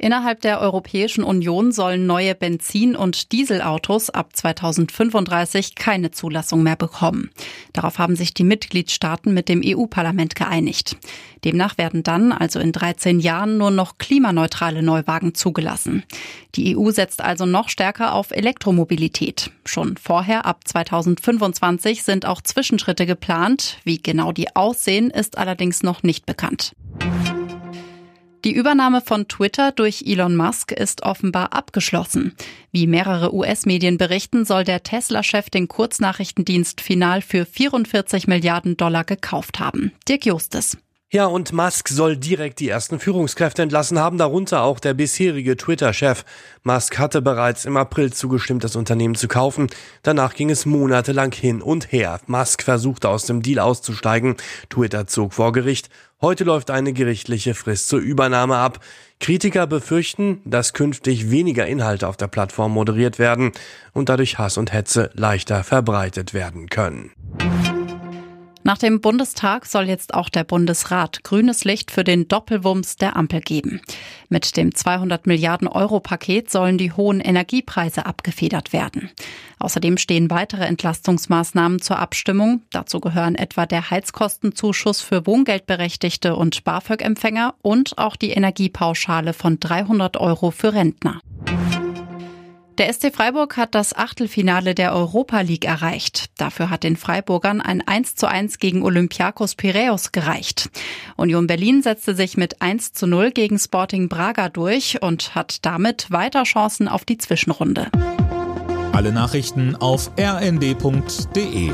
Innerhalb der Europäischen Union sollen neue Benzin- und Dieselautos ab 2035 keine Zulassung mehr bekommen. Darauf haben sich die Mitgliedstaaten mit dem EU-Parlament geeinigt. Demnach werden dann, also in 13 Jahren, nur noch klimaneutrale Neuwagen zugelassen. Die EU setzt also noch stärker auf Elektromobilität. Schon vorher, ab 2025, sind auch Zwischenschritte geplant. Wie genau die aussehen, ist allerdings noch nicht bekannt. Die Übernahme von Twitter durch Elon Musk ist offenbar abgeschlossen. Wie mehrere US-Medien berichten, soll der Tesla-Chef den Kurznachrichtendienst final für 44 Milliarden Dollar gekauft haben. Dirk Justes. Ja, und Musk soll direkt die ersten Führungskräfte entlassen haben, darunter auch der bisherige Twitter-Chef. Musk hatte bereits im April zugestimmt, das Unternehmen zu kaufen. Danach ging es monatelang hin und her. Musk versuchte aus dem Deal auszusteigen. Twitter zog vor Gericht. Heute läuft eine gerichtliche Frist zur Übernahme ab. Kritiker befürchten, dass künftig weniger Inhalte auf der Plattform moderiert werden und dadurch Hass und Hetze leichter verbreitet werden können. Nach dem Bundestag soll jetzt auch der Bundesrat grünes Licht für den Doppelwumms der Ampel geben. Mit dem 200 Milliarden Euro Paket sollen die hohen Energiepreise abgefedert werden. Außerdem stehen weitere Entlastungsmaßnahmen zur Abstimmung. Dazu gehören etwa der Heizkostenzuschuss für Wohngeldberechtigte und BAföG-Empfänger und auch die Energiepauschale von 300 Euro für Rentner. Der SC Freiburg hat das Achtelfinale der Europa League erreicht. Dafür hat den Freiburgern ein 1 zu 1 gegen Olympiakos Piräus gereicht. Union Berlin setzte sich mit 1 zu 0 gegen Sporting Braga durch und hat damit weiter Chancen auf die Zwischenrunde. Alle Nachrichten auf rnd.de